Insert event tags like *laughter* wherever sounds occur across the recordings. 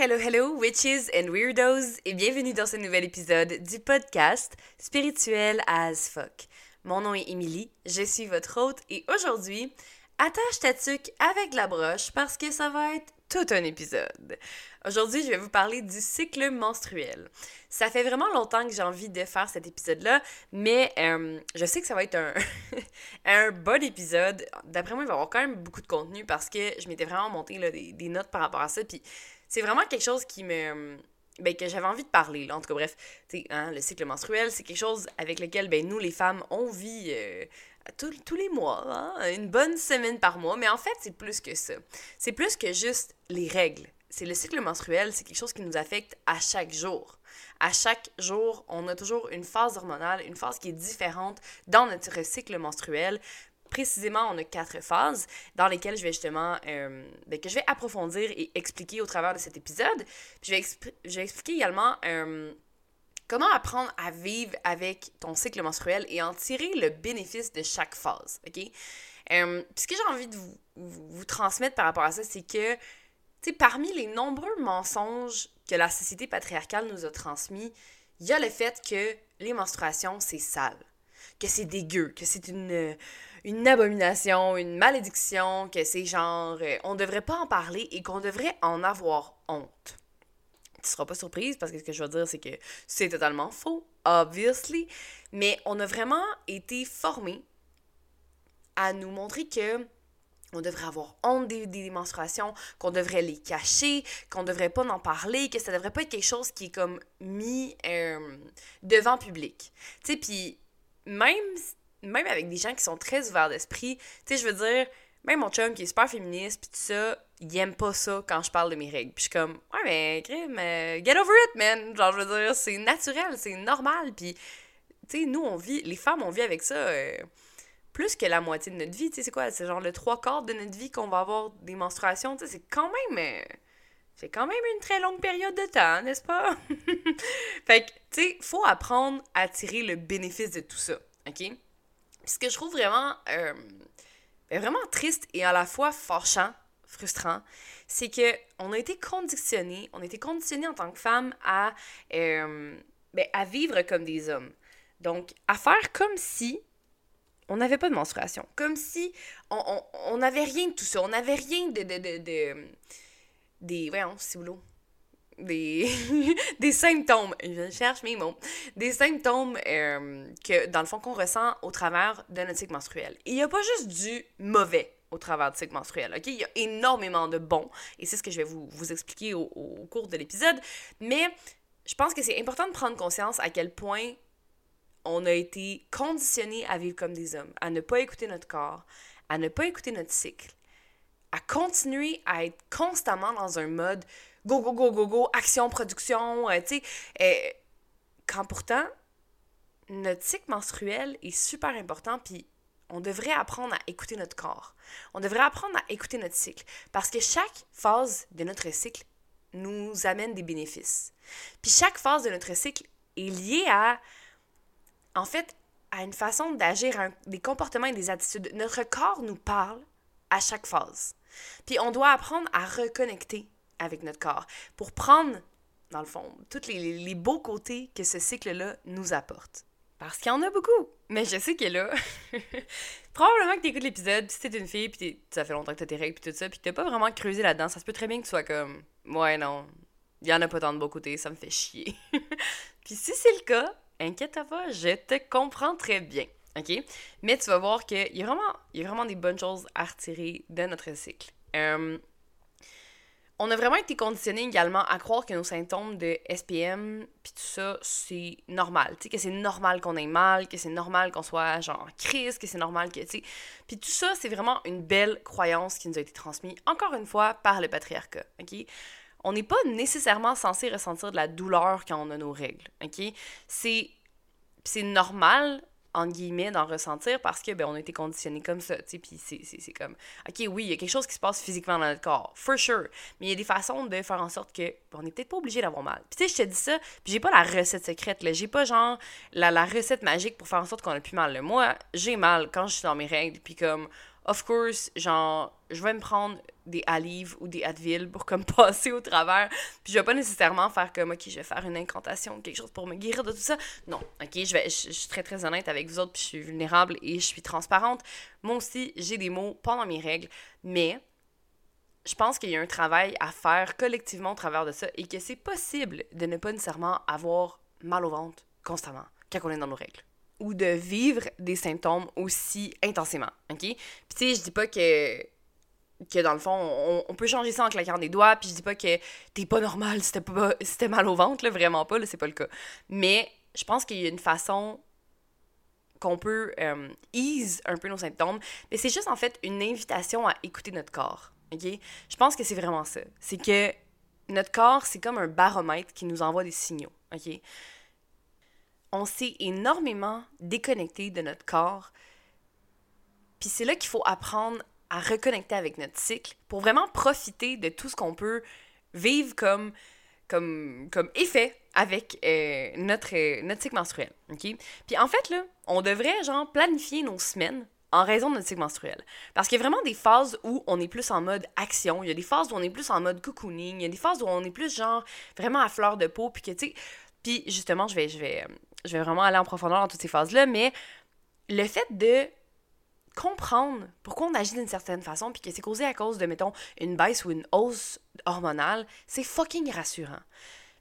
Hello, hello, witches and weirdos, et bienvenue dans ce nouvel épisode du podcast Spirituel as fuck. Mon nom est Emily, je suis votre hôte, et aujourd'hui, attache ta tuque avec la broche parce que ça va être tout un épisode. Aujourd'hui, je vais vous parler du cycle menstruel. Ça fait vraiment longtemps que j'ai envie de faire cet épisode-là, mais euh, je sais que ça va être un, *laughs* un bon épisode. D'après moi, il va y avoir quand même beaucoup de contenu parce que je m'étais vraiment monté là, des, des, notes par rapport à ça. Puis c'est vraiment quelque chose qui me. Ben, que j'avais envie de parler. En tout cas, bref, hein, le cycle menstruel, c'est quelque chose avec lequel ben, nous, les femmes, on vit. Euh, tous, les mois, hein, une bonne semaine par mois, mais en fait, c'est plus que ça. C'est plus que juste les règles. C'est le cycle menstruel, c'est quelque chose qui nous affecte à chaque jour. À chaque jour, on a toujours une phase hormonale, une phase qui est différente dans notre cycle menstruel. Précisément, on a quatre phases dans lesquelles je vais justement, euh, ben, que je vais approfondir et expliquer au travers de cet épisode. je, vais je vais expliquer également euh, comment apprendre à vivre avec ton cycle menstruel et en tirer le bénéfice de chaque phase, OK? Euh, ce que j'ai envie de vous, transmettre par rapport à ça, c'est que, tu parmi les nombreux mensonges que la société patriarcale nous a transmis, il y a le fait que les menstruations, c'est sale, que c'est dégueu, que c'est une, une abomination, une malédiction, que c'est genre, euh, on devrait pas en parler et qu'on devrait en avoir honte tu seras pas surprise parce que ce que je veux dire, c'est que c'est totalement faux, obviously. Mais on a vraiment été formés à nous montrer que on devrait avoir honte des, menstruations, qu'on devrait les cacher, qu'on devrait pas en parler, que ça devrait pas être quelque chose qui est comme mis euh, devant public. Tu sais, puis même, même avec des gens qui sont très ouverts d'esprit, tu sais, je veux dire, même mon chum qui est super féministe, puis tout ça, il aime pas ça quand je parle de mes règles. Puis je suis comme, ouais, mais crime, euh, get over it, man. Genre, je veux dire, c'est naturel, c'est normal. Puis, tu sais, nous, on vit, les femmes, on vit avec ça euh, plus que la moitié de notre vie. Tu sais, c'est quoi? C'est genre le trois quarts de notre vie qu'on va avoir des menstruations? Tu sais, c'est quand même. Euh, c'est quand même une très longue période de temps, n'est-ce pas? *laughs* fait que, tu sais, faut apprendre à tirer le bénéfice de tout ça, OK? Puis ce que je trouve vraiment, ben, vraiment triste et à la fois fâchant frustrant, c'est que on a été conditionné, on a été conditionné en tant que femme à, euh, ben, à vivre comme des hommes. Donc, à faire comme si on n'avait pas de menstruation. Comme si on n'avait on, rien de tout ça. On n'avait rien de, de, de. Voyons, c'est boulot. Des, *laughs* des symptômes. Je cherche mes mots. Des symptômes euh, que, dans le fond, qu'on ressent au travers de notre cycle menstruel. Il n'y a pas juste du mauvais au travers du cycle menstruel. OK? Il y a énormément de bons, et c'est ce que je vais vous, vous expliquer au, au cours de l'épisode. Mais je pense que c'est important de prendre conscience à quel point on a été conditionné à vivre comme des hommes, à ne pas écouter notre corps, à ne pas écouter notre cycle, à continuer à être constamment dans un mode go, go, go, go, go, action, production, euh, tu sais. Euh, quand pourtant, notre cycle menstruel est super important, puis on devrait apprendre à écouter notre corps. On devrait apprendre à écouter notre cycle. Parce que chaque phase de notre cycle nous amène des bénéfices. Puis chaque phase de notre cycle est liée à, en fait, à une façon d'agir, des comportements et des attitudes. Notre corps nous parle à chaque phase. Puis on doit apprendre à reconnecter avec notre corps pour prendre, dans le fond, tous les, beaux côtés que ce cycle-là nous apporte. Parce qu'il y en a beaucoup. Mais je sais que là, *laughs* probablement que t'écoutes l'épisode, pis si t'es une fille, pis ça fait longtemps que t'as tes règles, pis tout ça, que t'as pas vraiment creusé là-dedans, ça se peut très bien que tu sois comme, ouais, non, il y en a pas tant de beaux côtés, ça me fait chier. *laughs* puis si c'est le cas, inquiète pas, je te comprends très bien, ok? Mais tu vas voir qu'il y, a vraiment, y a vraiment des bonnes choses à retirer de notre cycle. Euh, on a vraiment été conditionné également à croire que nos symptômes de SPM puis tout ça, c'est normal. Tu sais, que c'est normal qu'on ait mal, que c'est normal qu'on soit genre en crise, que c'est normal que, tu sais. Puis tout ça, c'est vraiment une belle croyance qui nous a été transmise, encore une fois, par le patriarcat, OK? On n'est pas nécessairement censé ressentir de la douleur quand on a nos règles, OK? C'est c'est normal en guillemets, d'en ressentir parce que, ben, on a été conditionné comme ça, tu sais, puis c'est comme, OK, oui, il y a quelque chose qui se passe physiquement dans notre corps, for sure, mais il y a des façons de faire en sorte que, ben, on n'est peut-être pas obligé d'avoir mal. Puis tu sais, je te dis ça, puis j'ai pas la recette secrète, là, j'ai pas genre la, la recette magique pour faire en sorte qu'on a plus mal, Moi, j'ai mal quand je suis dans mes règles, puis comme, of course, genre, je vais me prendre des Alive ou des Advil pour comme *laughs* passer au travers. Puis je vais pas nécessairement faire comme, ok, je vais faire une incantation ou quelque chose pour me guérir de tout ça. Non, ok, je, vais, je, suis très très honnête avec vous autres, puis je suis vulnérable et je suis transparente. Moi aussi, j'ai des mots pendant mes règles, mais je pense qu'il y a un travail à faire collectivement au travers de ça et que c'est possible de ne pas nécessairement avoir mal au ventre constamment quand on est dans nos règles ou de vivre des symptômes aussi intensément, OK? Puis tu sais, je dis pas que que dans le fond, on, peut changer ça en claquant des doigts, puis je dis pas que t'es pas normal si t'as mal au ventre, là, vraiment pas, là, c'est pas le cas. Mais je pense qu'il y a une façon qu'on peut euh, ease un peu nos symptômes, mais c'est juste en fait une invitation à écouter notre corps, ok? Je pense que c'est vraiment ça. C'est que notre corps, c'est comme un baromètre qui nous envoie des signaux, ok? On s'est énormément déconnecté de notre corps, puis c'est là qu'il faut apprendre à reconnecter avec notre cycle pour vraiment profiter de tout ce qu'on peut vivre comme, comme, comme effet avec euh, notre, euh, notre cycle menstruel. Puis en fait, là, on devrait genre planifier nos semaines en raison de notre cycle menstruel. Parce qu'il y a vraiment des phases où on est plus en mode action, il y a des phases où on est plus en mode cocooning, il y a des phases où on est plus genre vraiment à fleur de peau, puis que tu. Puis justement, je vais, je, vais, je vais vraiment aller en profondeur dans toutes ces phases-là, mais le fait de comprendre pourquoi on agit d'une certaine façon, puis que c'est causé à cause de, mettons, une baisse ou une hausse hormonale, c'est fucking rassurant.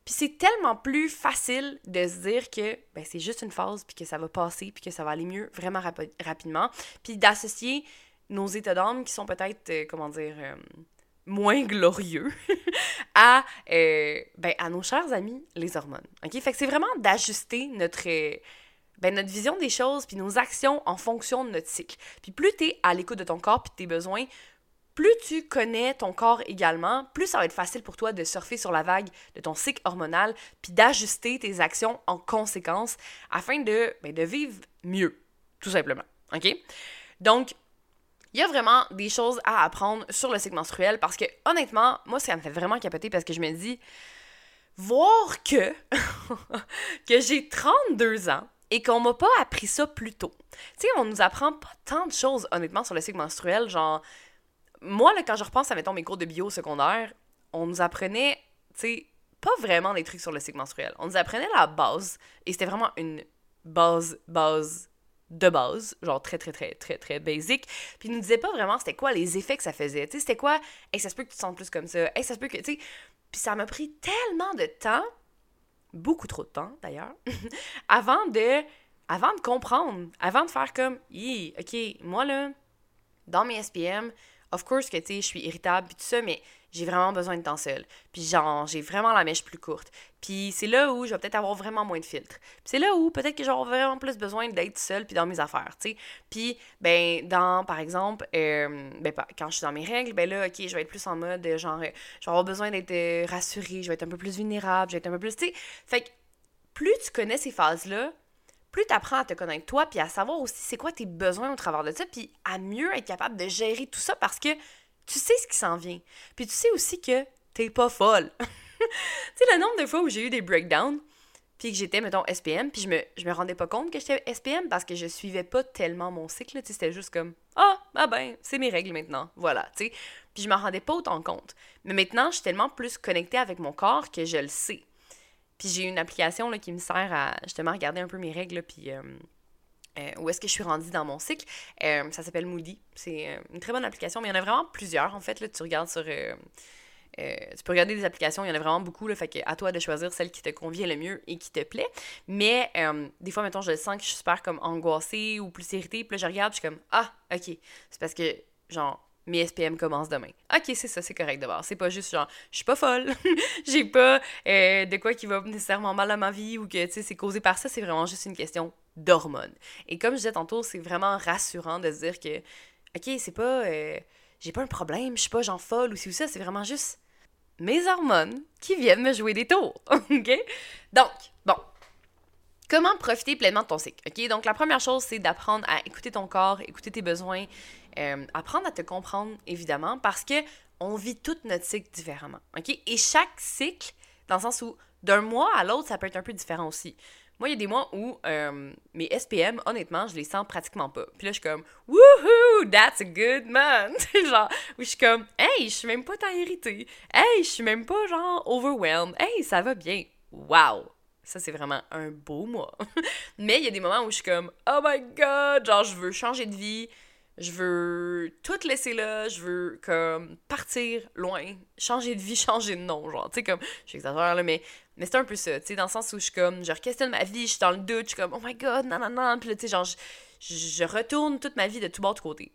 Puis c'est tellement plus facile de se dire que ben, c'est juste une phase, puis que ça va passer, puis que ça va aller mieux vraiment rapidement, puis d'associer nos états d'âme qui sont peut-être, euh, comment dire, euh, moins glorieux *laughs* à, euh, ben, à nos chers amis, les hormones. Fait que c'est vraiment d'ajuster notre ben, notre vision des choses puis nos actions en fonction de notre cycle. Puis plus tu es à l'écoute de ton corps puis de tes besoins, plus tu connais ton corps également, plus ça va être facile pour toi de surfer sur la vague de ton cycle hormonal puis d'ajuster tes actions en conséquence afin de, ben, de vivre mieux, tout simplement. OK? Donc, il y a vraiment des choses à apprendre sur le cycle menstruel parce que honnêtement, moi, ça me fait vraiment capoter parce que je me dis, voir que, *laughs* que j'ai 32 ans, et qu'on m'a pas appris ça plus tôt. Tu sais, on nous apprend pas tant de choses, honnêtement, sur le cycle menstruel. Genre, moi, là, quand je repense à, mettons, mes cours de bio secondaire, on nous apprenait, tu sais, pas vraiment des trucs sur le cycle menstruel. On nous apprenait la base, et c'était vraiment une base, base de base, genre très, très, très, très, très basic. Puis ils nous disaient pas vraiment c'était quoi les effets que ça faisait. Tu sais, c'était quoi, hey, ça se peut que tu te sentes plus comme ça, hey, ça se peut que, tu sais. Puis ça m'a pris tellement de temps beaucoup trop de temps d'ailleurs, *laughs* avant de avant de comprendre, avant de faire comme, ok, moi là, dans mes SPM, of course que tu sais, je suis irritable puis tout ça, mais j'ai vraiment besoin de temps seul. Puis genre, j'ai vraiment la mèche plus courte. Puis c'est là où je vais peut-être avoir vraiment moins de filtres. Puis c'est là où peut-être que j'aurai vraiment plus besoin d'être seule puis dans mes affaires, tu sais. Puis, ben, dans, par exemple, euh, ben, quand je suis dans mes règles, ben là, OK, je vais être plus en mode, genre, je vais avoir besoin d'être euh, rassurée, je vais être un peu plus vulnérable, je vais être un peu plus, tu sais. Fait que plus tu connais ces phases-là, plus tu apprends à te connaître toi, puis à savoir aussi c'est quoi tes besoins au travers de ça, puis à mieux être capable de gérer tout ça parce que tu sais ce qui s'en vient. Puis tu sais aussi que t'es pas folle. *laughs* tu sais, le nombre de fois où j'ai eu des breakdowns, puis que j'étais, mettons, SPM, puis je me, me rendais pas compte que j'étais SPM parce que je suivais pas tellement mon cycle, tu c'était juste comme « Ah, ah ben, c'est mes règles maintenant, voilà », tu. Puis je m'en rendais pas autant compte. Mais maintenant, je suis tellement plus connectée avec mon corps que je le sais. Puis j'ai une application là, qui me sert à justement regarder un peu mes règles, puis... Euh, euh, où est-ce que je suis rendue dans mon cycle? Euh, ça s'appelle Moody. C'est euh, une très bonne application, mais il y en a vraiment plusieurs, en fait. Là, tu regardes sur... tu peux regarder des applications, il y en a vraiment beaucoup, là, fait que à toi de choisir celle qui te convient le mieux et qui te plaît. Mais des fois, mettons, je sens que je suis super comme angoissée ou plus irritée, puis là, je regarde, je suis comme Ah, ok. C'est parce que, genre, mes SPM commencent demain. Ok, c'est ça, c'est correct de voir. C'est pas juste genre, je suis pas folle, *laughs* j'ai pas de quoi qui va nécessairement mal à ma vie ou que, tu sais, c'est causé par ça, c'est vraiment juste une question d'hormones. Et comme je disais tantôt, c'est vraiment rassurant de se dire que, OK, c'est pas. Euh, j'ai pas un problème, je suis pas genre folle ou si ou ça, c'est vraiment juste mes hormones qui viennent me jouer des tours. *laughs* OK? Donc, bon. Comment profiter pleinement de ton cycle? OK? Donc, la première chose, c'est d'apprendre à écouter ton corps, écouter tes besoins, euh, apprendre à te comprendre, évidemment, parce que on vit toute notre cycle différemment. OK? Et chaque cycle, dans le sens où d'un mois à l'autre, ça peut être un peu différent aussi. Moi, il y a des mois où euh, mes SPM, honnêtement, je les sens pratiquement pas. Puis là, je suis comme, woohoo, that's a good month. *laughs* genre, où je suis comme, hey, je suis même pas tant irritée. Hey, je suis même pas, genre, overwhelmed. Hey, ça va bien. Wow. Ça, c'est vraiment un beau mois. *laughs* Mais il y a des moments où je suis comme, oh my god, genre, je veux changer de vie je veux tout laisser là, je veux comme partir loin, changer de vie, *laughs* changer de nom, genre, tu sais, comme, j'exagère là, mais, mais c'est un peu ça, tu sais, dans le sens où je suis comme, je questionne ma vie, je suis dans le doute, je suis comme, oh my god, non, non, non, puis là, tu sais, genre, je, je, retourne toute ma vie de tout bord, de côté.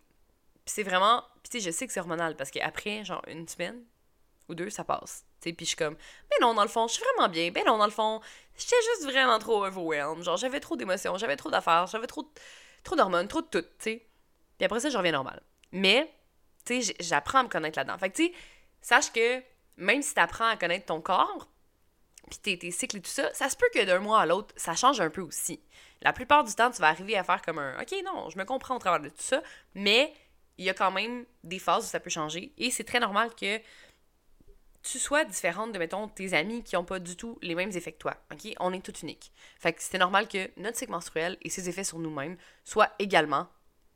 Puis c'est vraiment, puis tu sais, je sais que c'est hormonal, parce qu'après, genre, une semaine ou deux, ça passe, tu sais, puis je suis comme, mais non, dans le fond, je suis vraiment bien, ben non, dans le fond, j'étais juste vraiment trop overwhelmed, genre, j'avais trop d'émotions, j'avais trop d'affaires, j'avais trop, trop d'hormones, trop de tout, tu sais. Puis après ça, je reviens normal. Mais, tu sais, j'apprends à me connaître là-dedans. Fait que, tu sais, sache que même si tu apprends à connaître ton corps, puis tes, tes cycles et tout ça, ça se peut que d'un mois à l'autre, ça change un peu aussi. La plupart du temps, tu vas arriver à faire comme un OK, non, je me comprends au travers de tout ça, mais il y a quand même des phases où ça peut changer. Et c'est très normal que tu sois différente de, mettons, tes amis qui n'ont pas du tout les mêmes effets que toi. OK? On est tout unique. Fait que c'est normal que notre cycle menstruel et ses effets sur nous-mêmes soient également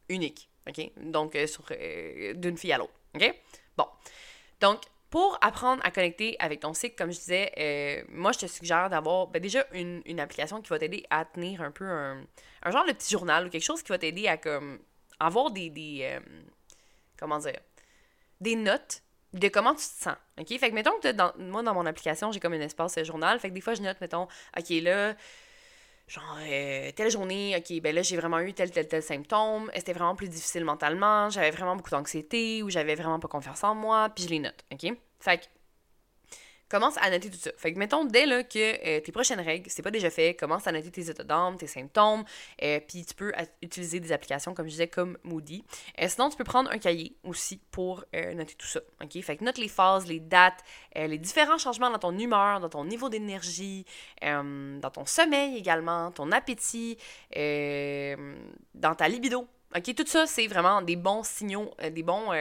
uniques. OK? Donc, euh, euh, d'une fille à l'autre. OK? Bon. Donc, pour apprendre à connecter avec ton cycle, comme je disais, euh, moi, je te suggère d'avoir ben, déjà une, application qui va t'aider à tenir un peu un, genre de petit journal ou quelque chose qui va t'aider à comme avoir des, des comment dire, des notes de comment tu te sens. OK? Fait que, mettons que moi, dans mon application, j'ai comme un espace journal. Fait que des fois, je note, mettons, OK, là, genre, euh, telle journée, ok, ben là, j'ai vraiment eu tel, tel, tel symptôme, c'était vraiment plus difficile mentalement, j'avais vraiment beaucoup d'anxiété, ou j'avais vraiment pas confiance en moi, puis je les note, ok? Fait que commence à noter tout ça. Fait que mettons, dès là que euh, tes prochaines règles, c'est pas déjà fait, commence à noter tes états d'âme, tes symptômes, euh, puis tu peux utiliser des applications, comme je disais, comme Moody. Euh, sinon, tu peux prendre un cahier aussi pour noter tout ça, ok? Fait que note les phases, les dates, les différents changements dans ton humeur, dans ton niveau d'énergie, dans ton sommeil également, ton appétit, dans ta libido, ok? Tout ça, c'est vraiment des bons signaux, des bons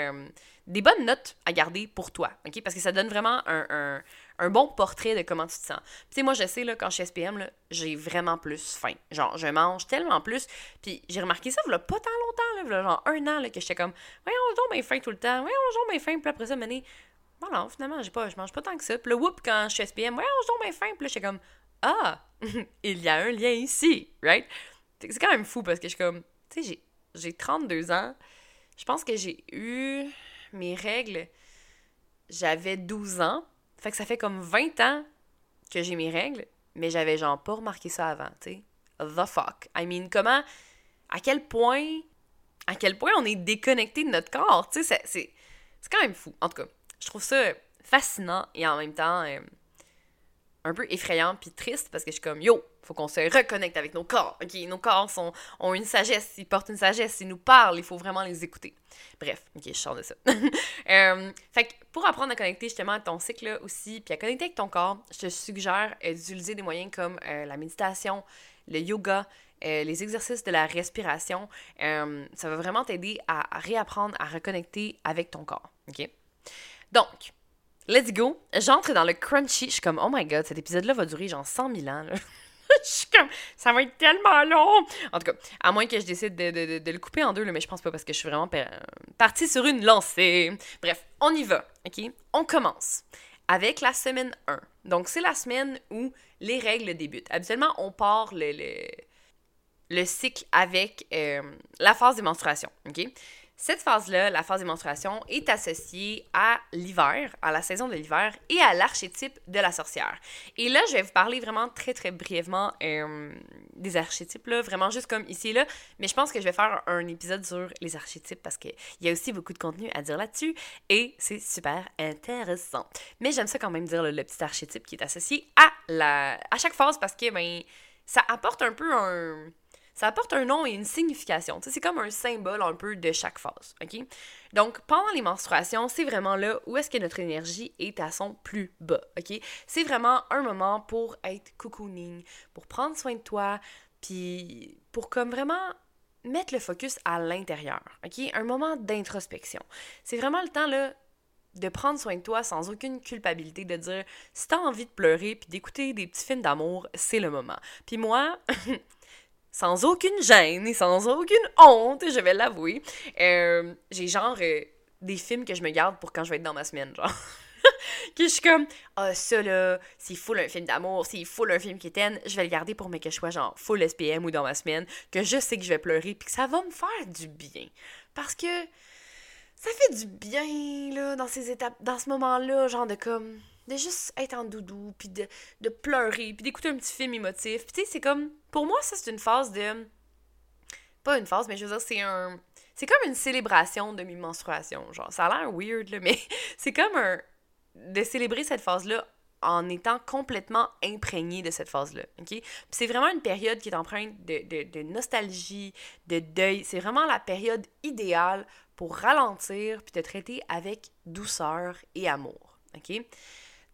des bonnes notes à garder pour toi, OK? Parce que ça donne vraiment un, bon portrait de comment tu te sens. Tu sais, moi, je sais, là, quand je suis SPM, j'ai vraiment plus faim. Genre, je mange tellement plus. Puis j'ai remarqué ça, là, pas tant longtemps, là, genre un an, là, que j'étais comme, voyons, j'ai faim tout le temps, voyons, j'ai bien faim. Puis après ça, mener, voilà, finalement, j'ai pas, je mange pas tant que ça. Puis le whoop, quand je suis SPM, voyons, j'ai bien faim. Puis là, j'étais comme, ah, *laughs* il y a un lien ici, right? C'est quand même fou parce que je suis comme, tu sais, j'ai 32 ans. Je pense que j'ai eu mes règles, j'avais 12 ans. Fait que ça fait comme 20 ans que j'ai mes règles, mais j'avais genre pas remarqué ça avant, tu sais. The fuck. I mean, comment, à quel point, à quel point on est déconnecté de notre corps, tu sais, c'est, quand même fou. En tout cas, je trouve ça fascinant et en même temps, euh, un peu effrayant puis triste parce que je suis comme yo, faut qu'on se reconnecte avec nos corps. Nos corps ont une sagesse, ils portent une sagesse, ils nous parlent, il faut vraiment les écouter. Bref, OK, je sors de ça. *laughs* Euh, fait que pour apprendre à connecter justement à ton cycle aussi, puis à connecter avec ton corps, je te suggère euh, d'utiliser des moyens comme euh, la méditation, le yoga, les exercices de la respiration. ça va vraiment t'aider à, réapprendre à reconnecter avec ton corps. Donc, Let's go. J'entre dans le crunchy. Je suis comme, oh my god, cet épisode-là va durer genre 100 000 ans. *laughs* *laughs* je suis comme, ça va être tellement long. En tout cas, à moins que je décide de, le couper en deux, mais je pense pas parce que je suis vraiment partie sur une lancée. Bref, on y va, OK? On commence avec la semaine 1. Donc, c'est la semaine où les règles débutent. Habituellement, on part le, le, cycle avec euh, la phase des menstruations, OK? Cette phase-là, la phase des menstruations, est associée à l'hiver, à la saison de l'hiver et à l'archétype de la sorcière. Et là, je vais vous parler vraiment très très brièvement euh, des archétypes, là, vraiment juste comme ici et là, mais je pense que je vais faire un épisode sur les archétypes parce qu'il y a aussi beaucoup de contenu à dire là-dessus et c'est super intéressant. Mais j'aime ça quand même dire le petit archétype qui est associé à, la, à chaque phase parce que ben, ça apporte un peu un ça apporte un nom et une signification. C'est comme un symbole un peu de chaque phase. OK? Donc, pendant les menstruations, c'est vraiment là où est-ce que notre énergie est à son plus bas. OK? C'est vraiment un moment pour être cocooning, pour prendre soin de toi, puis pour comme vraiment mettre le focus à l'intérieur. OK? Un moment d'introspection. C'est vraiment le temps là de prendre soin de toi sans aucune culpabilité, de dire si t'as envie de pleurer puis d'écouter des petits films d'amour, c'est le moment. Puis moi, *laughs* sans aucune gêne et sans aucune honte, je vais l'avouer, euh, j'ai genre euh, des films que je me garde pour quand je vais être dans ma semaine, genre. *laughs* que je suis comme, ah, ça là, s'il full un film d'amour, s'il full un film qui est je vais le garder pour mes que je sois genre full SPM ou dans ma semaine, que je sais que je vais pleurer puis que ça va me faire du bien. Parce que ça fait du bien, là, dans ces étapes, dans ce moment-là, genre de comme, de juste être en doudou, puis de, de pleurer, puis d'écouter un petit film émotif. Puis tu sais, c'est comme, pour moi, ça, c'est une phase de, pas une phase, mais je veux dire, c'est un, c'est comme une célébration de mes menstruations, genre, ça a l'air weird, là, mais *laughs* c'est comme un, de célébrer cette phase-là en étant complètement imprégné de cette phase-là. OK? c'est vraiment une période qui est empreinte de, de nostalgie, de deuil. C'est vraiment la période idéale pour ralentir puis te traiter avec douceur et amour. OK?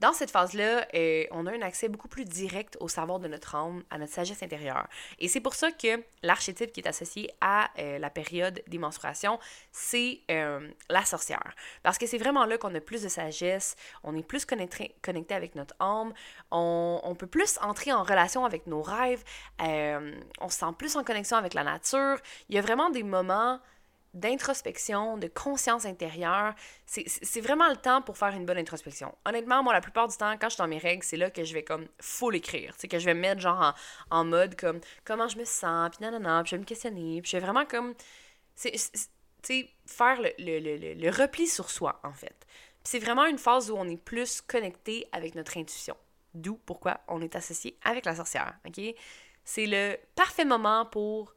Dans cette phase-là, euh, on a un accès beaucoup plus direct au savoir de notre âme, à notre sagesse intérieure. Et c'est pour ça que l'archétype qui est associé à euh, la période des menstruations, c'est euh, la sorcière. Parce que c'est vraiment là qu'on a plus de sagesse, on est plus connecté, avec notre âme, on, on, peut plus entrer en relation avec nos rêves, on se sent plus en connexion avec la nature. Il y a vraiment des moments d'introspection, de conscience intérieure. C'est vraiment le temps pour faire une bonne introspection. Honnêtement, moi, la plupart du temps, quand je suis dans mes règles, c'est là que je vais comme full écrire. C'est que je vais me mettre genre en, mode comme comment je me sens, puis nanana, puis je vais me questionner, puis je vais vraiment comme. Tu sais, faire le, le, le, le, repli sur soi, en fait. C'est vraiment une phase où on est plus connecté avec notre intuition. D'où pourquoi on est associé avec la sorcière, OK? C'est le parfait moment pour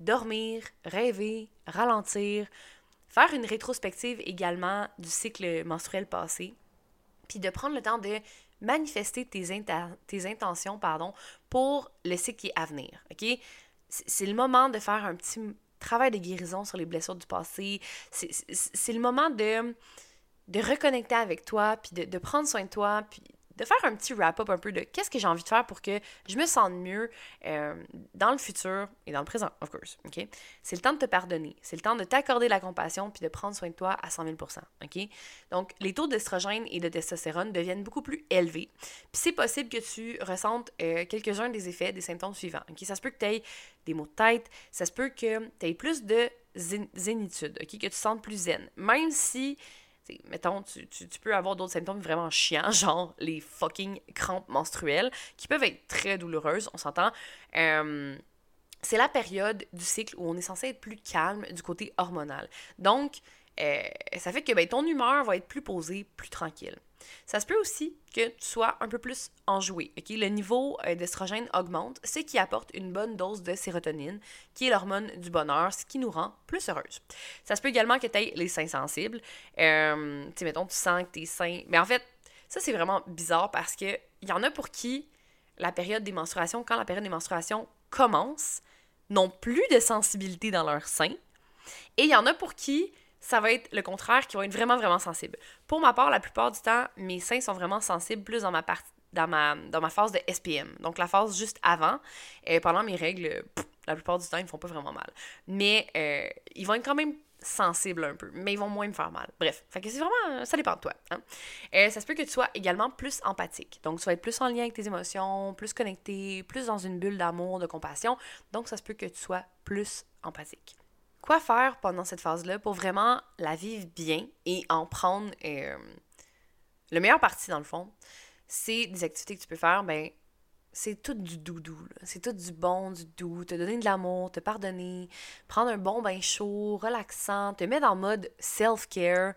dormir, rêver, ralentir, faire une rétrospective également du cycle menstruel passé, puis de prendre le temps de manifester tes, tes intentions pardon, pour le cycle qui est à venir. OK? C'est le moment de faire un petit travail de guérison sur les blessures du passé. C'est le moment de, de reconnecter avec toi, puis de, de prendre soin de toi, de faire un petit wrap-up un peu de qu'est-ce que j'ai envie de faire pour que je me sente mieux euh, dans le futur et dans le présent, of course, OK? C'est le temps de te pardonner, c'est le temps de t'accorder la compassion puis de prendre soin de toi à 100 000 OK? Donc, les taux d'estrogène et de testostérone deviennent beaucoup plus élevés. Puis c'est possible que tu ressentes euh, quelques-uns des effets, des symptômes suivants? Ça se peut que tu aies des maux de tête, ça se peut que tu aies plus de zénitude, OK? Que tu te sentes plus zen. Même si mettons, tu, peux avoir d'autres symptômes vraiment chiants, *laughs* genre les fucking crampes menstruelles, qui peuvent être très douloureuses, on s'entend. Euh, c'est la période du cycle où on est censé être plus calme du côté hormonal. Donc, euh, ça fait que ben, ton humeur va être plus posée, plus tranquille. Ça se peut aussi que tu sois un peu plus enjoué. ok? Le niveau euh, d'estrogène augmente, ce qui apporte une bonne dose de sérotonine, qui est l'hormone du bonheur, ce qui nous rend plus heureuse. Ça se peut également que tu aies les seins sensibles. Euh, tu mettons, tu sens que tes seins. Mais en fait, ça, c'est vraiment bizarre parce que il y en a pour qui la période des menstruations, quand la période des menstruations commence, n'ont plus de sensibilité dans leurs seins. Et il y en a pour qui ça va être le contraire, qui va être vraiment, vraiment sensible. Pour ma part, la plupart du temps, mes seins sont vraiment sensibles plus dans ma dans ma, phase de SPM. Donc la phase juste avant. et pendant mes règles, la plupart du temps, ils me font pas vraiment mal. Mais euh, ils vont être quand même sensibles un peu, mais ils vont moins me faire mal. Bref, fait que c'est vraiment, ça dépend de toi. Hein. Euh, ça se peut que tu sois également plus empathique. Donc, tu vas être plus en lien avec tes émotions, plus connecté, plus dans une bulle d'amour, de compassion. Donc, ça se peut que tu sois plus empathique. Quoi faire pendant cette phase-là pour vraiment la vivre bien et en prendre euh, le meilleur parti, dans le fond? C'est des activités que tu peux faire, ben, c'est tout du doudou. C'est tout du bon, du doux. Te donner de l'amour, te pardonner, prendre un bon bain chaud, relaxant, te mettre en mode self-care,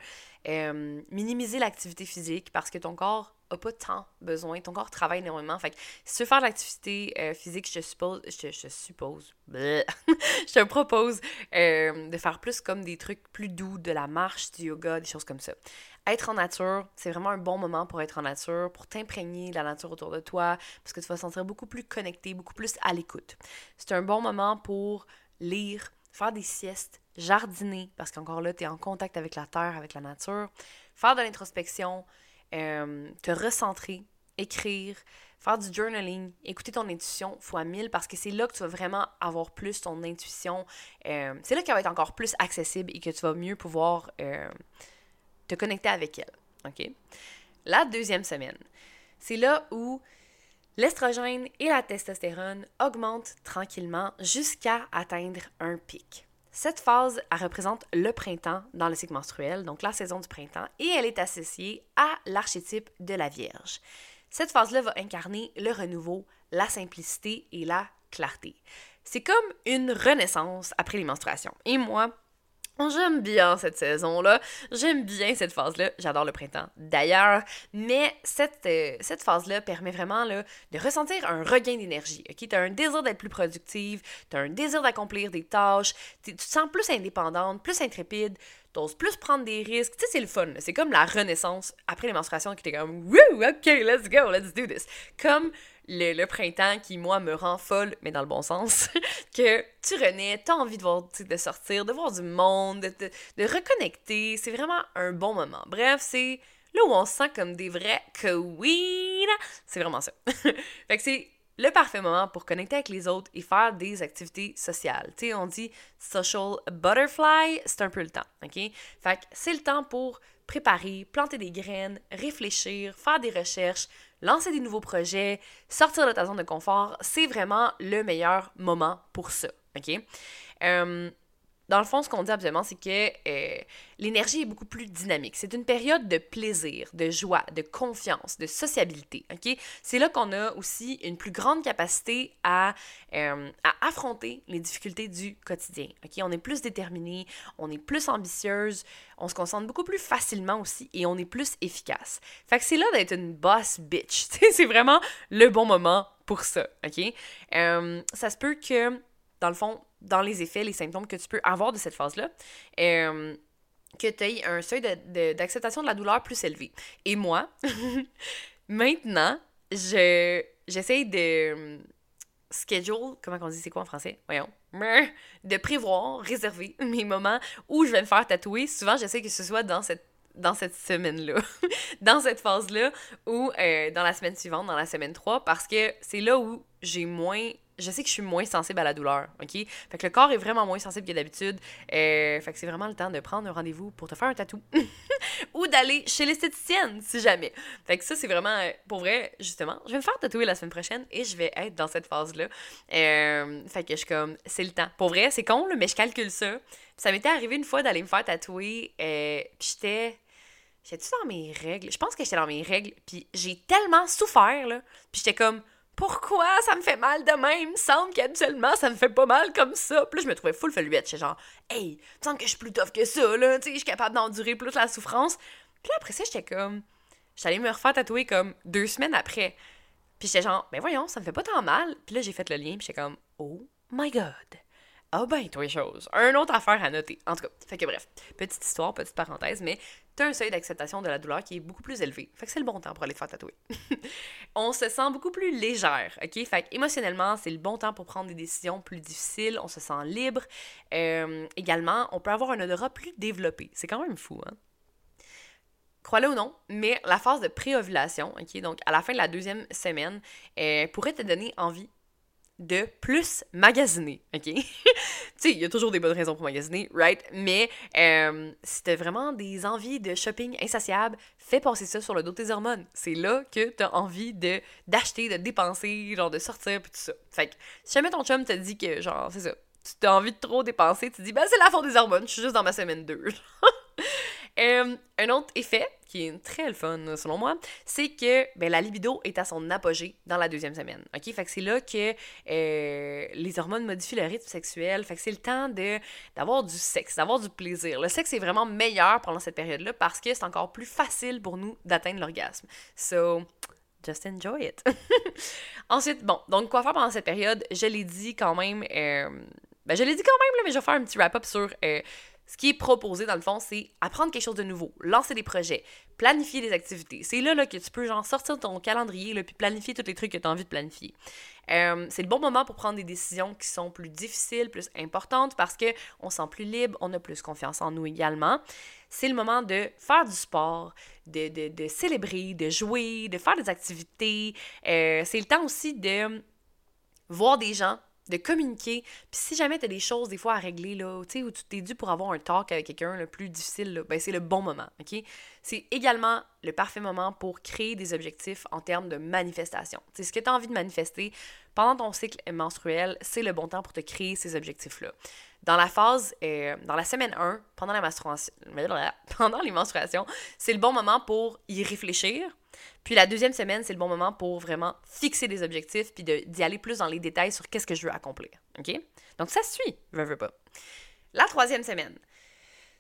euh, minimiser l'activité physique parce que ton corps a pas tant besoin. Ton corps travaille énormément. Fait que si tu veux faire de l'activité euh, physique, je te suppose, je te, suppose, *laughs* je te propose euh, de faire plus comme des trucs plus doux, de la marche, du yoga, des choses comme ça. Être en nature, c'est vraiment un bon moment pour être en nature, pour t'imprégner de la nature autour de toi, parce que tu vas te sentir beaucoup plus connecté, beaucoup plus à l'écoute. C'est un bon moment pour lire, faire des siestes, jardiner, parce qu'encore là, tu es en contact avec la terre, avec la nature, faire de l'introspection, euh, te recentrer, écrire, faire du journaling, écouter ton intuition fois 1000 parce que c'est là que tu vas vraiment avoir plus ton intuition. Euh, c'est là qu'elle va être encore plus accessible et que tu vas mieux pouvoir euh, te connecter avec elle. La deuxième semaine, c'est là où l'estrogène et la testostérone augmentent tranquillement jusqu'à atteindre un pic. Cette phase, représente le printemps dans le cycle menstruel, donc la saison du printemps, et elle est associée à l'archétype de la Vierge. Cette phase-là va incarner le renouveau, la simplicité et la clarté. C'est comme une renaissance après les menstruations. Et moi, J'aime bien cette saison-là, j'aime bien cette phase-là, j'adore le printemps d'ailleurs, mais cette, euh, cette phase-là permet vraiment là, de ressentir un regain d'énergie. ok? Tu as un désir d'être plus productive, tu as un désir d'accomplir des tâches, tu te sens plus indépendante, plus intrépide, tu oses plus prendre des risques. Tu sais, c'est le fun. C'est comme la renaissance après les menstruations qui était comme Woo, ok, let's go, let's do this. Comme le, printemps qui, moi, me rend folle, mais dans le bon sens, *laughs* que tu renais, t'as envie de, voir, de sortir, de voir du monde, de, de, reconnecter. C'est vraiment un bon moment. Bref, c'est là où on se sent comme des vrais queens. C'est vraiment ça. *laughs* fait que c'est le parfait moment pour connecter avec les autres et faire des activités sociales. Tu sais, on dit social butterfly, c'est un peu le temps, OK? Fait que c'est le temps pour préparer, planter des graines, réfléchir, faire des recherches, lancer des nouveaux projets, sortir de ta zone de confort, c'est vraiment le meilleur moment pour ça. OK? Euh, dans le fond, ce qu'on dit absolument, c'est que euh, l'énergie est beaucoup plus dynamique. C'est une période de plaisir, de joie, de confiance, de sociabilité. OK? C'est là qu'on a aussi une plus grande capacité à, euh, à affronter les difficultés du quotidien. OK? On est plus déterminé, on est plus ambitieuse, on se concentre beaucoup plus facilement aussi et on est plus efficace. Fait que c'est là d'être une boss bitch. *laughs* c'est vraiment le bon moment pour ça. OK? Euh, ça se peut que, dans le fond, dans les effets, les symptômes que tu peux avoir de cette phase-là, euh, que tu aies un seuil d'acceptation de, la douleur plus élevé. Et moi, *laughs* maintenant, je j'essaye de euh, schedule, comment on dit, c'est quoi en français? Voyons. De prévoir, réserver *laughs* mes moments où je vais me faire tatouer. Souvent, j'essaie que ce soit dans cette dans cette semaine-là, *laughs* dans cette phase-là, ou euh, dans la semaine suivante, dans la semaine 3, parce que c'est là où j'ai moins je sais que je suis moins sensible à la douleur, OK? Fait que le corps est vraiment moins sensible que d'habitude. Euh, fait que c'est vraiment le temps de prendre un rendez-vous pour te faire un tatou. *laughs* Ou d'aller chez l'esthéticienne, si jamais. Fait que ça, c'est vraiment, euh, pour vrai, justement, je vais me faire tatouer la semaine prochaine et je vais être dans cette phase-là. Euh, fait que je suis comme, c'est le temps. Pour vrai, c'est con, là, mais je calcule ça. ça m'était arrivé une fois d'aller me faire tatouer, puis j'étais... J'étais-tu dans mes règles? Je pense que j'étais dans mes règles, puis j'ai tellement souffert, là. Puis j'étais comme pourquoi ça me fait mal de même? Semble qu'habituellement, ça me fait pas mal comme ça. Puis là, je me trouvais full feluette. J'étais genre, hey, me semble que je suis plus tough que ça, là. Tu sais, je suis capable d'endurer plus la souffrance. Puis là, après ça, j'étais comme, j'allais me refaire tatouer comme deux semaines après. Puis j'étais genre, ben voyons, ça me fait pas tant mal. Puis là, j'ai fait le lien, puis j'étais comme, oh my god. Ah ben, toi, les choses. Un autre affaire à noter. En tout cas, fait que bref, petite histoire, petite parenthèse, mais t'as un seuil d'acceptation de la douleur qui est beaucoup plus élevé. Fait que c'est le bon temps pour aller te faire tatouer. *laughs* on se sent beaucoup plus légère, ok? Fait que émotionnellement, c'est le bon temps pour prendre des décisions plus difficiles, on se sent libre. Euh, également, on peut avoir un odorat plus développé. C'est quand même fou, hein? crois-le ou non, mais la phase de préovulation, ok, donc à la fin de la deuxième semaine, euh, pourrait te donner envie de plus magasiner, OK? *laughs* tu sais, il y a toujours des bonnes raisons pour magasiner, right? Mais euh, si t'as vraiment des envies de shopping insatiables, fais passer ça sur le dos de tes hormones. C'est là que t'as envie de d'acheter, de dépenser, genre de sortir, puis tout ça. Fait que si jamais ton chum te dit que, genre, c'est ça, tu as envie de trop dépenser, tu dis, ben c'est la faute des hormones, je suis juste dans ma semaine 2. Euh, un autre effet, qui est très le fun selon moi, c'est que ben, la libido est à son apogée dans la deuxième semaine. OK? C'est là que euh, les hormones modifient le rythme sexuel. Fait que c'est le temps de, d'avoir du sexe, d'avoir du plaisir. Le sexe est vraiment meilleur pendant cette période-là parce que c'est encore plus facile pour nous d'atteindre l'orgasme. So, just enjoy it. *laughs* Ensuite, bon, donc quoi faire pendant cette période? Je l'ai dit quand même. Euh, ben, je l'ai dit quand même, là, mais je vais faire un petit wrap-up sur ce qui est proposé, dans le fond, c'est apprendre quelque chose de nouveau, lancer des projets, planifier des activités. C'est là, là que tu peux genre sortir ton calendrier là, puis planifier tous les trucs que tu as envie de planifier. Euh, c'est le bon moment pour prendre des décisions qui sont plus difficiles, plus importantes parce que on se sent plus libre, on a plus confiance en nous également. C'est le moment de faire du sport, de, de, de célébrer, de jouer, de faire des activités. Euh, c'est le temps aussi de voir des gens de communiquer. Puis si jamais tu as des choses des fois à régler, là, tu sais, où tu t'es dû pour avoir un talk avec quelqu'un le plus difficile, là, ben c'est le bon moment, OK? C'est également le parfait moment pour créer des objectifs en termes de manifestation. C'est ce que tu as envie de manifester pendant ton cycle menstruel, c'est le bon temps pour te créer ces objectifs-là. Dans la phase, euh, dans la semaine 1, pendant, la *laughs* pendant les menstruations, c'est le bon moment pour y réfléchir, puis la deuxième semaine, c'est le bon moment pour vraiment fixer des objectifs puis d'y aller plus dans les détails sur qu'est-ce que je veux accomplir. OK? Donc ça suit, je veux pas. La troisième semaine,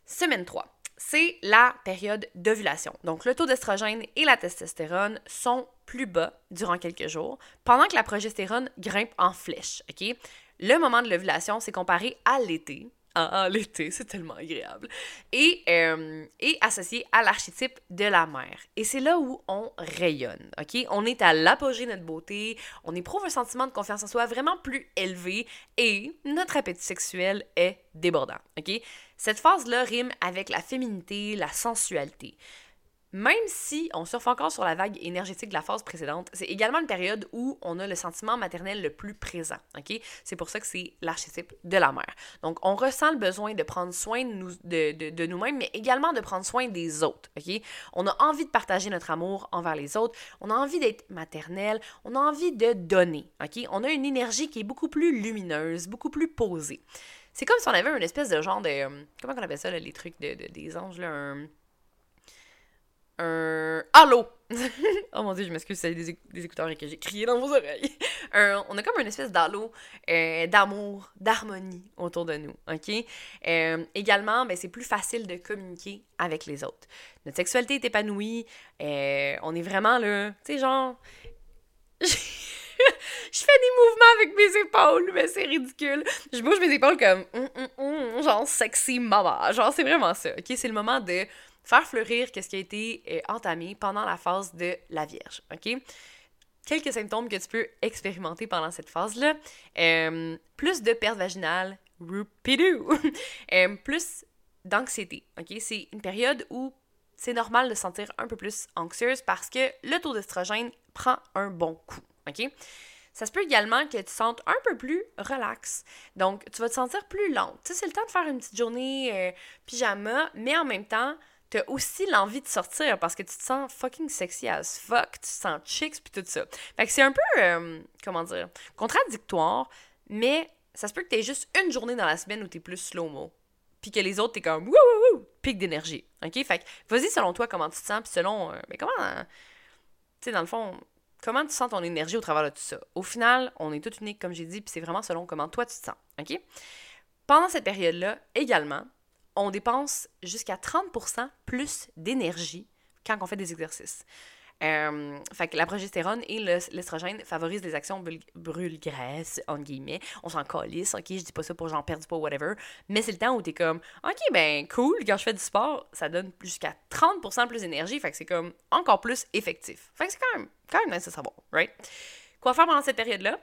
semaine 3, c'est la période d'ovulation. Donc le taux d'estrogène et la testostérone sont plus bas durant quelques jours, pendant que la progestérone grimpe en flèche. OK? Le moment de l'ovulation, c'est comparé à l'été, ah, l'été, c'est tellement agréable. Et, euh, et associé à l'archétype de la mer. Et c'est là où on rayonne, OK? On est à l'apogée de notre beauté, on éprouve un sentiment de confiance en soi vraiment plus élevé et notre appétit sexuel est débordant, OK? Cette phase-là rime avec la féminité, la sensualité même si on surfe encore sur la vague énergétique de la phase précédente, c'est également une période où on a le sentiment maternel le plus présent. C'est pour ça que c'est l'archétype de la mère. Donc, on ressent le besoin de prendre soin de, nous, de, de, nous-mêmes, mais également de prendre soin des autres. On a envie de partager notre amour envers les autres, on a envie d'être maternel, on a envie de donner. On a une énergie qui est beaucoup plus lumineuse, beaucoup plus posée. C'est comme si on avait une espèce de genre de. Euh, comment on appelle ça, les trucs de, des anges, là un halo. *laughs* oh mon dieu, je m'excuse, c'est des, écouteurs et que j'ai crié dans vos oreilles. *laughs* on a comme une espèce d'halo euh, d'amour, d'harmonie autour de nous, ok? Euh, également, ben, c'est plus facile de communiquer avec les autres. Notre sexualité est épanouie, euh, on est vraiment là, tu sais, genre... *laughs* je fais des mouvements avec mes épaules, mais c'est ridicule. Je bouge mes épaules comme hum, hum, hum, genre sexy maman. Genre, c'est vraiment ça. OK, c'est le moment de faire fleurir qu'est-ce qui a été euh, entamé pendant la phase de la Vierge. OK? Quelques symptômes que tu peux expérimenter pendant cette phase-là. Euh, plus de perte vaginale, *laughs* euh, plus d'anxiété. OK? C'est une période où c'est normal de se sentir un peu plus anxieuse parce que le taux d'estrogène prend un bon coup. OK? Ça se peut également que tu te sentes un peu plus relax. Donc, tu vas te sentir plus lente. C'est le temps de faire une petite journée pyjama, mais en même temps, t'as aussi l'envie de sortir parce que tu te sens fucking sexy as fuck, tu te sens chicks puis tout ça. Fait que c'est un peu, euh, comment dire, contradictoire, mais ça se peut que t'aies juste une journée dans la semaine où t'es plus slow-mo. Puis que les autres, t'es comme wouh, wouh, pic d'énergie. OK? Fait que vas-y selon toi comment tu te sens, puis selon. Euh, mais comment. Euh, tu sais, dans le fond, comment tu sens ton énergie au travers de tout ça? Au final, on est tout unique, comme j'ai dit, puis c'est vraiment selon comment toi tu te sens. OK? Pendant cette période-là, également, on dépense jusqu'à 30% plus d'énergie quand on fait des exercices. Euh, fait que la progestérone et l'estrogène favorisent des actions brûle-graisse, entre guillemets. On s'en calisse, ok? Je dis pas ça pour j'en perds du poids, whatever. Mais c'est le temps où t'es comme, ok, ben cool, quand je fais du sport, ça donne jusqu'à 30% plus d'énergie. Fait que c'est comme encore plus effectif. Fait que c'est quand même, quand même nice à savoir, right? Quoi faire pendant cette période-là?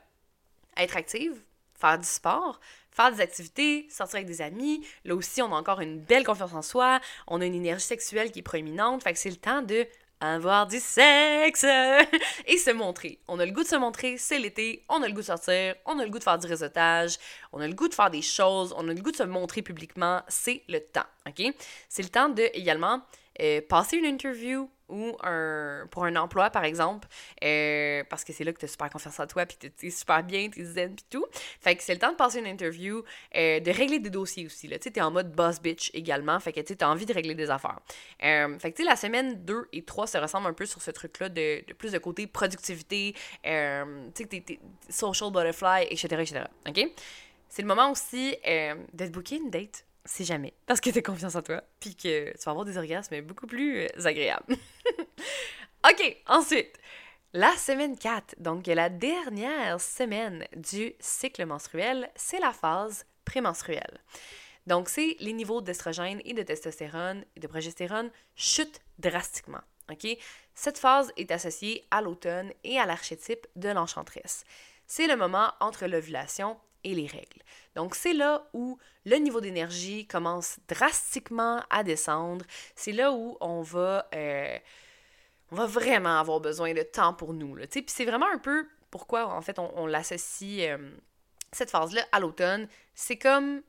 Être active, faire du sport, faire des activités, sortir avec des amis. Là aussi, on a encore une belle confiance en soi, on a une énergie sexuelle qui est proéminente, fait que c'est le temps de avoir du sexe *laughs* et se montrer. On a le goût de se montrer, c'est l'été, on a le goût de sortir, on a le goût de faire du réseautage, on a le goût de faire des choses, on a le goût de se montrer publiquement, c'est le temps, OK? C'est le temps de également euh, passer une interview ou un, pour un emploi, par exemple, euh, parce que c'est là que tu as super confiance en toi, puis tu es super bien, tu es zen, puis tout. Fait que c'est le temps de passer une interview, euh, de régler des dossiers aussi. Tu es en mode boss bitch également, fait que tu as envie de régler des affaires. fait que tu sais, la semaine 2 et 3 se ressemblent un peu sur ce truc-là de, de, plus de côté productivité, tu sais, t'es social butterfly, etc., etc. OK? C'est le moment aussi d'être booké une date si jamais. Parce que t'as confiance en toi, puis que tu vas avoir des orgasmes beaucoup plus euh, agréables. *laughs* OK, ensuite, la semaine 4, donc la dernière semaine du cycle menstruel, c'est la phase prémenstruelle. Donc, c'est les niveaux d'estrogène et de testostérone et de progestérone chutent drastiquement. OK? Cette phase est associée à l'automne et à l'archétype de l'enchantresse. C'est le moment entre l'ovulation les règles. Donc c'est là où le niveau d'énergie commence drastiquement à descendre. C'est là où on va, euh, on va vraiment avoir besoin de temps pour nous. Puis c'est vraiment un peu pourquoi en fait on, l'associe... Euh, cette phase-là, à l'automne, c'est comme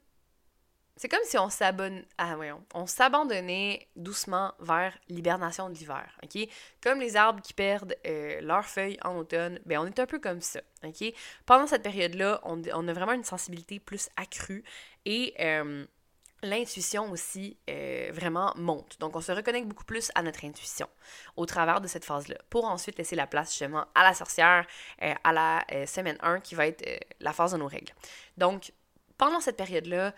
c'est comme si on s'abonne ah, on s'abandonnait doucement vers l'hibernation de l'hiver, OK? Comme les arbres qui perdent euh, leurs feuilles en automne, ben on est un peu comme ça, OK? Pendant cette période-là, on, a vraiment une sensibilité plus accrue et euh, l'intuition aussi euh, vraiment monte. Donc, on se reconnecte beaucoup plus à notre intuition au travers de cette phase-là, pour ensuite laisser la place justement à la sorcière à la semaine 1 qui va être la phase de nos règles. Donc, pendant cette période-là,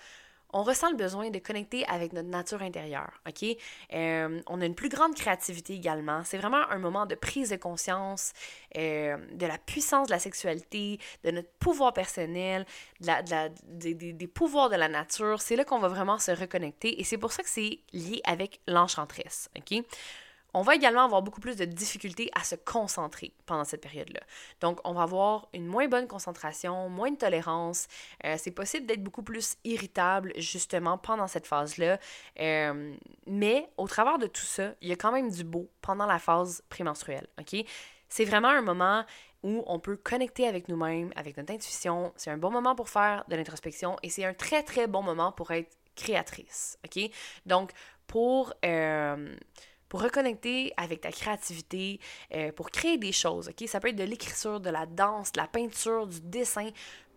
on ressent le besoin de connecter avec notre nature intérieure, OK? Euh, on a une plus grande créativité également. C'est vraiment un moment de prise de conscience euh, de la puissance de la sexualité, de notre pouvoir personnel, de des, pouvoirs de la nature. C'est là qu'on va vraiment se reconnecter et c'est pour ça que c'est lié avec l'enchantresse, OK? On va également avoir beaucoup plus de difficultés à se concentrer pendant cette période-là. Donc, on va avoir une moins bonne concentration, moins de tolérance. Euh, c'est possible d'être beaucoup plus irritable justement pendant cette phase-là. Euh, mais au travers de tout ça, il y a quand même du beau pendant la phase prémenstruelle. OK? C'est vraiment un moment où on peut connecter avec nous-mêmes, avec notre intuition. C'est un bon moment pour faire de l'introspection et c'est un très, très bon moment pour être créatrice. OK? Donc, pour. Euh, pour reconnecter avec ta créativité, euh, pour créer des choses, OK? Ça peut être de l'écriture, de la danse, de la peinture, du dessin,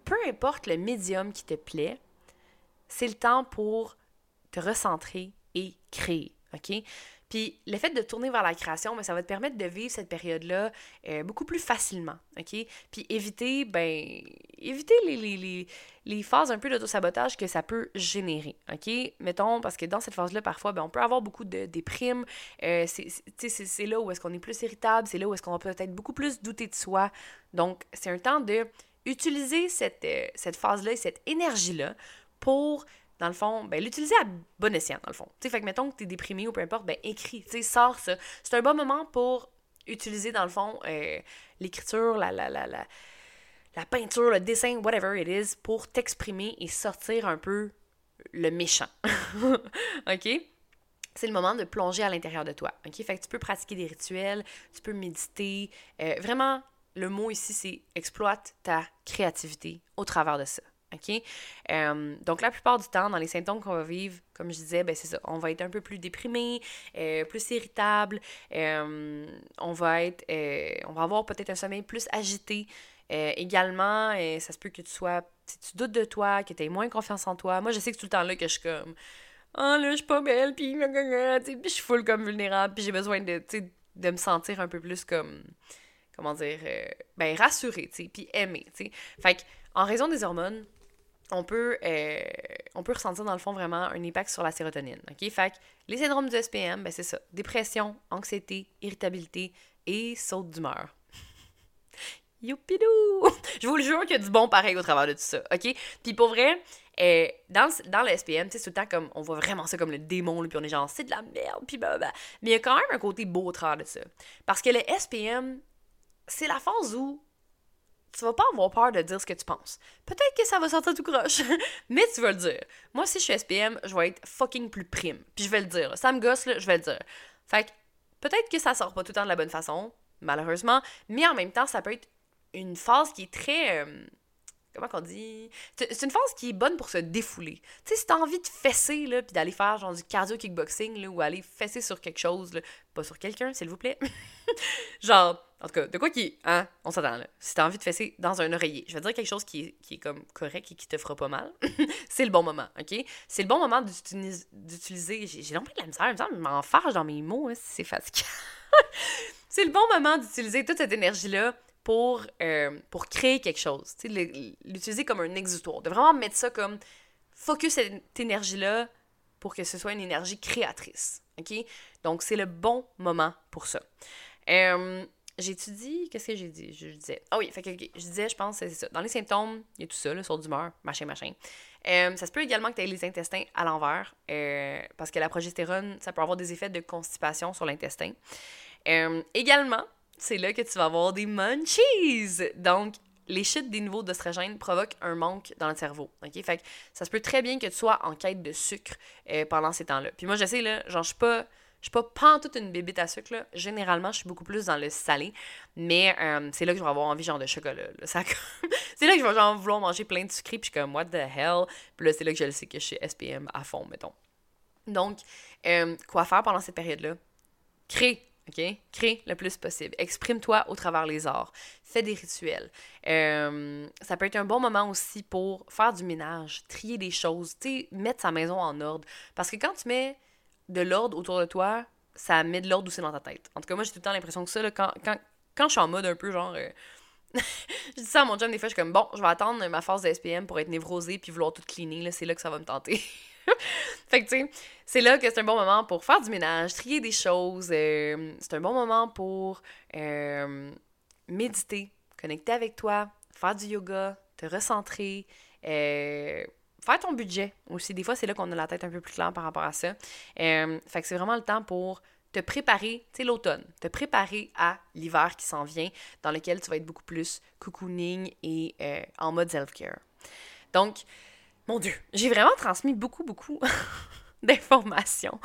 peu importe le médium qui te plaît, c'est le temps pour te recentrer et créer, OK? Puis le fait de tourner vers la création, ben, ça va te permettre de vivre cette période-là euh, beaucoup plus facilement, OK? Puis éviter, ben, éviter les, les, les, phases un peu d'auto-sabotage que ça peut générer, OK? Mettons, parce que dans cette phase-là, parfois, ben, on peut avoir beaucoup de déprimes. Euh, c'est là où est-ce qu'on est plus irritable, c'est là où est-ce qu'on va peut-être beaucoup plus douter de soi. Donc, c'est un temps de utiliser cette, euh, cette phase-là et cette énergie-là pour dans le fond, ben, l'utiliser à bon escient, dans le fond. Tu sais, fait que mettons que tu es déprimé ou peu importe, ben, écris, tu sors ça. C'est un bon moment pour utiliser, dans le fond, euh, l'écriture, la, la, la, la, la peinture, le dessin, whatever it is, pour t'exprimer et sortir un peu le méchant. *laughs* OK? c'est le moment de plonger à l'intérieur de toi. OK? Fait que tu peux pratiquer des rituels, tu peux méditer. Euh, vraiment, le mot ici, c'est exploite ta créativité au travers de ça. OK? Euh, donc, la plupart du temps, dans les symptômes qu'on va vivre, comme je disais, ben c'est ça. On va être un peu plus déprimé, euh, plus irritable. Euh, on va être... on va avoir peut-être un sommeil plus agité. également, ça se peut que tu sois... Si tu doutes de toi, que tu aies moins confiance en toi. Moi, je sais que tout le temps là que je suis comme... Ah, là, je suis pas belle. Puis je suis full comme vulnérable, puis j'ai besoin de, de me sentir un peu plus comme... Comment dire? ben, rassurée, tu sais, puis aimée, tu sais. Fait que, en raison des hormones, on peut, euh, on peut ressentir dans le fond vraiment un impact sur la sérotonine. OK? Fait les syndromes du SPM, ben c'est ça. Dépression, anxiété, irritabilité et saute d'humeur. *laughs* Youpidou! *laughs* Je vous le jure qu'il y a du bon pareil au travers de tout ça, OK? Puis pour vrai, euh, dans, dans le SPM, tout le temps comme, on voit vraiment ça comme le démon, puis on est genre, c'est de la merde, puis bah. Mais il y a quand même un côté beau au travers de ça. Parce que le SPM, c'est la phase où tu vas pas avoir peur de dire ce que tu penses. Peut-être que ça va sortir tout croche, *laughs* mais tu vas le dire. Moi, si je suis SPM, je vais être fucking plus prime. Puis je vais le dire. Ça me gosse, là, je vais le dire. Fait que peut-être que ça sort pas tout le temps de la bonne façon, malheureusement, mais en même temps, ça peut être une phase qui est très. Euh, comment qu'on dit? C'est une phase qui est bonne pour se défouler. Tu sais, si t'as envie de fesser, là, puis d'aller faire genre du cardio kickboxing, là, ou aller fesser sur quelque chose, là, pas sur quelqu'un, s'il vous plaît. *laughs* genre, en tout cas, de quoi qui. Hein, on s'attend là. Si t'as envie de fesser dans un oreiller, je vais dire quelque chose qui est, qui est comme correct et qui te fera pas mal, *laughs* c'est le bon moment, OK? C'est le bon moment d'utiliser. J'ai non de la misère, je m'en fâche dans mes mots, hein, c'est fatigant. *laughs* c'est le bon moment d'utiliser toute cette énergie-là pour, euh, pour créer quelque chose. L'utiliser comme un exutoire. De vraiment mettre ça comme focus cette énergie-là pour que ce soit une énergie créatrice. OK? Donc, c'est le bon moment pour ça. Euh, J'étudie. Qu'est-ce que j'ai dit? Je, disais. Ah oui, fait que, je disais, je pense, c'est ça. Dans les symptômes, il y a tout ça, le saut d'humeur, machin, machin. Euh, ça se peut également que tu aies les intestins à l'envers, parce que la progestérone, ça peut avoir des effets de constipation sur l'intestin. également, c'est là que tu vas avoir des munchies. Donc, les chutes des niveaux d'oestrogène provoquent un manque dans le cerveau. OK? Fait que ça se peut très bien que tu sois en quête de sucre euh, pendant ces temps-là. Puis moi, je sais, là, genre, je suis pas Je suis pas pas toute une bébite à sucre, là. Généralement, je suis beaucoup plus dans le salé. Mais euh, c'est là que je vais avoir envie, genre, de chocolat. *laughs* c'est là que je vais, genre, vouloir manger plein de sucreries. Puis je suis comme, what the hell? Puis là, c'est là que je le sais que je suis SPM à fond, mettons. Donc, euh, quoi faire pendant cette période-là? Crée OK? Crée le plus possible. Exprime-toi au travers les arts. Fais des rituels. Euh, ça peut être un bon moment aussi pour faire du ménage, trier des choses, tu mettre sa maison en ordre. Parce que quand tu mets de l'ordre autour de toi, ça met de l'ordre aussi dans ta tête. En tout cas, moi, j'ai tout le temps l'impression que ça, quand, quand, je suis en mode un peu genre. Euh, *laughs* je dis ça à mon job des fois, je suis comme bon, je vais attendre ma phase de SPM pour être névrosée puis vouloir tout cleaner. C'est là que ça va me tenter. *laughs* fait que, tu sais, c'est là que c'est un bon moment pour faire du ménage, trier des choses. Euh, c'est un bon moment pour euh, méditer, connecter avec toi, faire du yoga, te recentrer, euh, faire ton budget aussi. Des fois, c'est là qu'on a la tête un peu plus claire par rapport à ça. fait que c'est vraiment le temps pour te préparer, tu sais, l'automne, te préparer à l'hiver qui s'en vient, dans lequel tu vas être beaucoup plus cocooning et en mode self-care. Donc, mon Dieu, j'ai vraiment transmis beaucoup, beaucoup *laughs* d'informations.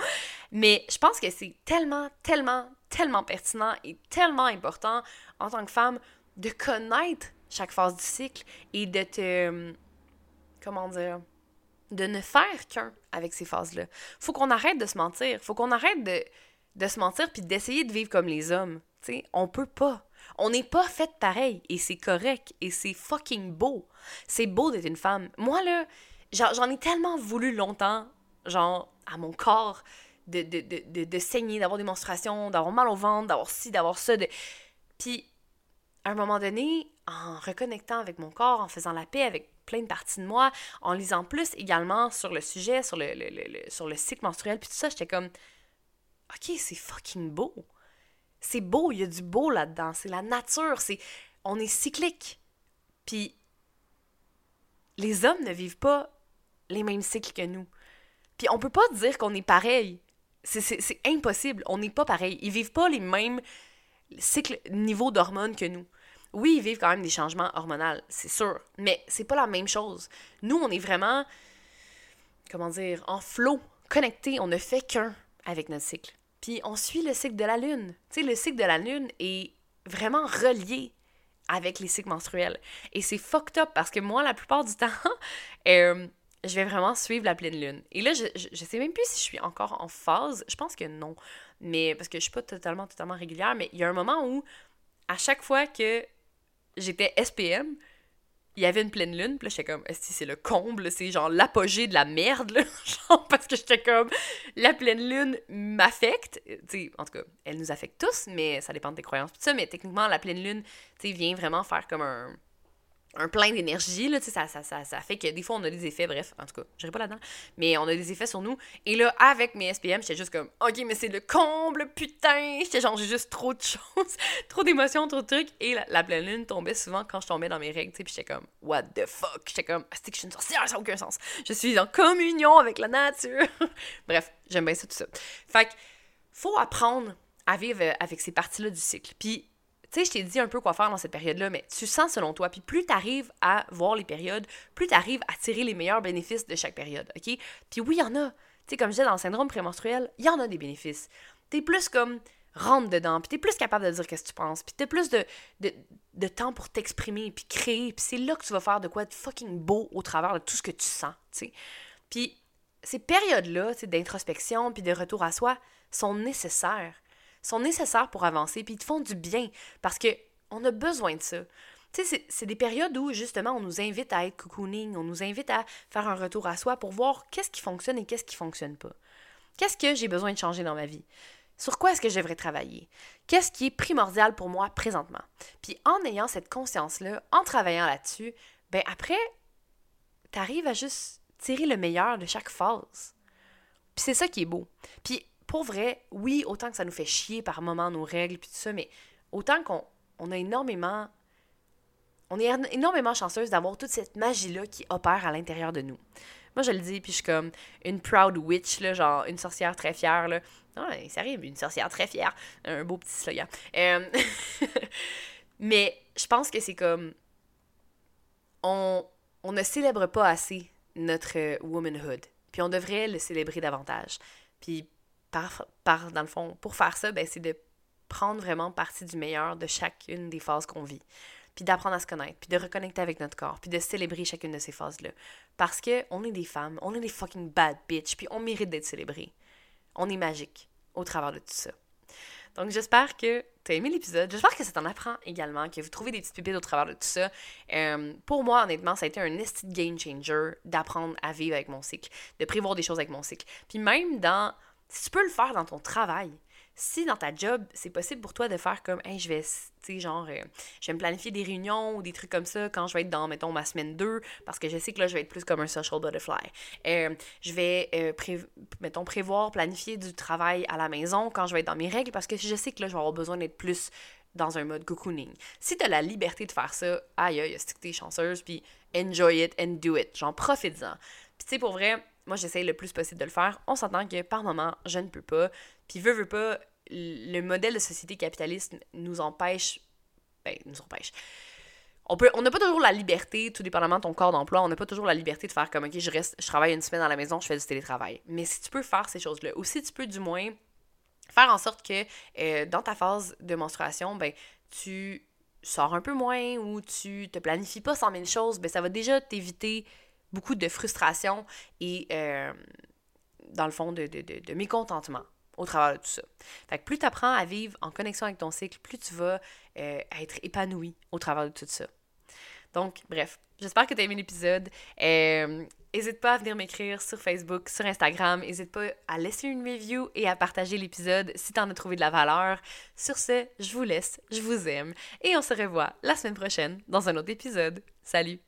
Mais je pense que c'est tellement, tellement, tellement pertinent et tellement important en tant que femme de connaître chaque phase du cycle et de te. Comment dire? De ne faire qu'un avec ces phases-là. Faut qu'on arrête de se mentir. Faut qu'on arrête de, de se mentir puis d'essayer de vivre comme les hommes. sais, on peut pas. On n'est pas fait pareil et c'est correct et c'est fucking beau. C'est beau d'être une femme. Moi, là, j'en ai tellement voulu longtemps, genre, à mon corps, de, de, de, saigner, d'avoir des menstruations, d'avoir mal au ventre, d'avoir ci, d'avoir ça. De... Puis, à un moment donné, en reconnectant avec mon corps, en faisant la paix avec plein de parties de moi, en lisant plus également sur le sujet, sur le, sur le cycle menstruel, puis tout ça, j'étais comme, OK, c'est fucking beau. C'est beau, il y a du beau là-dedans. C'est la nature, c'est on est cyclique. Puis les hommes ne vivent pas les mêmes cycles que nous. Puis on peut pas dire qu'on est pareil. C'est impossible. On n'est pas pareil. Ils vivent pas les mêmes cycles, niveaux d'hormones que nous. Oui, ils vivent quand même des changements hormonaux, c'est sûr. Mais c'est pas la même chose. Nous, on est vraiment, comment dire, en flot, connecté. On ne fait qu'un avec notre cycle. Puis on suit le cycle de la Lune. Tu sais, le cycle de la Lune est vraiment relié avec les cycles menstruels. Et c'est fucked up parce que moi, la plupart du *laughs* temps, euh, je vais vraiment suivre la pleine lune. Et là, je, je, sais même plus si je suis encore en phase. Je pense que non. Mais parce que je suis pas totalement, totalement régulière. Mais il y a un moment où, à chaque fois que j'étais SPM, il y avait une pleine lune, puis là, j'étais comme, que c'est le comble, c'est genre l'apogée de la merde, là, *laughs* genre, parce que j'étais comme, la pleine lune m'affecte, tu sais, en tout cas, elle nous affecte tous, mais ça dépend de tes croyances, tout ça, mais techniquement, la pleine lune, tu sais, vient vraiment faire comme un, un plein d'énergie, là, tu sais, ça, ça, ça, fait que des fois, on a des effets, bref, en tout cas, j'irai pas là-dedans, mais on a des effets sur nous. Et là, avec mes SPM, j'étais juste comme, OK, mais c'est le comble, putain! J'étais genre, j'ai juste trop de choses, *laughs* trop d'émotions, trop de trucs. Et la, pleine lune tombait souvent quand je tombais dans mes règles, tu sais, puis j'étais comme, what the fuck? J'étais comme, ah, c'est que je suis une sorcière, ça n'a aucun sens. Je suis en communion avec la nature. *laughs* bref, j'aime bien ça, tout ça. Fait que, faut apprendre à vivre avec ces parties-là du cycle. Puis, sais, je t'ai dit un peu quoi faire dans cette période-là, mais tu sens selon toi. Puis plus tu arrives à voir les périodes, plus tu arrives à tirer les meilleurs bénéfices de chaque période, OK? Puis oui, il y en a. Tu sais, comme je disais, dans le syndrome prémenstruel, il y en a des bénéfices. T'es plus comme rentre dedans, puis t'es plus capable de dire ce que tu penses, puis t'as plus de, de, de, temps pour t'exprimer, puis créer, puis c'est là que tu vas faire de quoi de fucking beau au travers de tout ce que tu sens, tu sais. Puis ces périodes-là, d'introspection, puis de retour à soi, sont nécessaires sont nécessaires pour avancer, puis ils te font du bien, parce que on a besoin de ça. Tu sais, c'est des périodes où, justement, on nous invite à être cocooning, on nous invite à faire un retour à soi pour voir qu'est-ce qui fonctionne et qu'est-ce qui fonctionne pas. Qu'est-ce que j'ai besoin de changer dans ma vie? Sur quoi est-ce que je devrais travailler? Qu'est-ce qui est primordial pour moi présentement? Puis en ayant cette conscience-là, en travaillant là-dessus, ben après, t'arrives à juste tirer le meilleur de chaque phase. Puis c'est ça qui est beau. Puis pour vrai, oui, autant que ça nous fait chier par moments nos règles puis tout ça, mais autant qu'on on a énormément. On est énormément chanceuse d'avoir toute cette magie-là qui opère à l'intérieur de nous. Moi, je le dis, puis je suis comme une proud witch, là, genre une sorcière très fière. Là. Non, ça arrive, une sorcière très fière. Un beau petit slogan. Euh, *laughs* mais je pense que c'est comme. On, on ne célèbre pas assez notre womanhood. Puis on devrait le célébrer davantage. Puis par, dans le fond, pour faire ça, ben, c'est de prendre vraiment partie du meilleur de chacune des phases qu'on vit. Puis d'apprendre à se connaître, puis de reconnecter avec notre corps, puis de célébrer chacune de ces phases-là. Parce que on est des femmes, on est des fucking bad bitch, puis on mérite d'être célébrés. On est magique au travers de tout ça. Donc j'espère que tu as aimé l'épisode. J'espère que ça t'en apprend également, que vous trouvez des petites pépites au travers de tout ça. Euh, pour moi, honnêtement, ça a été un esti game changer d'apprendre à vivre avec mon cycle, de prévoir des choses avec mon cycle. Puis même dans... Si tu peux le faire dans ton travail, si dans ta job, c'est possible pour toi de faire comme, hey, je vais, tu sais, genre, euh, je vais me planifier des réunions ou des trucs comme ça quand je vais être dans, mettons, ma semaine 2, parce que je sais que là, je vais être plus comme un social butterfly. Euh, je vais, euh, mettons, prévoir, planifier du travail à la maison quand je vais être dans mes règles, parce que je sais que là, je vais avoir besoin d'être plus dans un mode cocooning. Si tu as la liberté de faire ça, aïe, aïe, c'est que t'es chanceuse, puis enjoy it and do it. Genre, profite-en. Puis, tu sais, pour vrai, moi, j'essaye le plus possible de le faire. On s'entend que par moment, je ne peux pas. Puis, veut, veut pas, le modèle de société capitaliste nous empêche. Ben, nous empêche. On peut, on n'a pas toujours la liberté, tout dépendamment de ton corps d'emploi, on n'a pas toujours la liberté de faire comme, OK, je reste, je travaille une semaine à la maison, je fais du télétravail. Mais si tu peux faire ces choses-là, ou si tu peux du moins faire en sorte que euh, dans ta phase de menstruation, ben, tu sors un peu moins ou tu te planifies pas 100 000 choses, ben, ça va déjà t'éviter beaucoup de frustration et, euh, dans le fond, de, de, de, mécontentement au travers de tout ça. Fait que plus tu apprends à vivre en connexion avec ton cycle, plus tu vas euh, être épanoui au travers de tout ça. Donc, bref, j'espère que tu as aimé l'épisode. Euh, N'hésite pas à venir m'écrire sur Facebook, sur Instagram. N'hésite pas à laisser une review et à partager l'épisode si tu en as trouvé de la valeur. Sur ce, je vous laisse, je vous aime et on se revoit la semaine prochaine dans un autre épisode. Salut!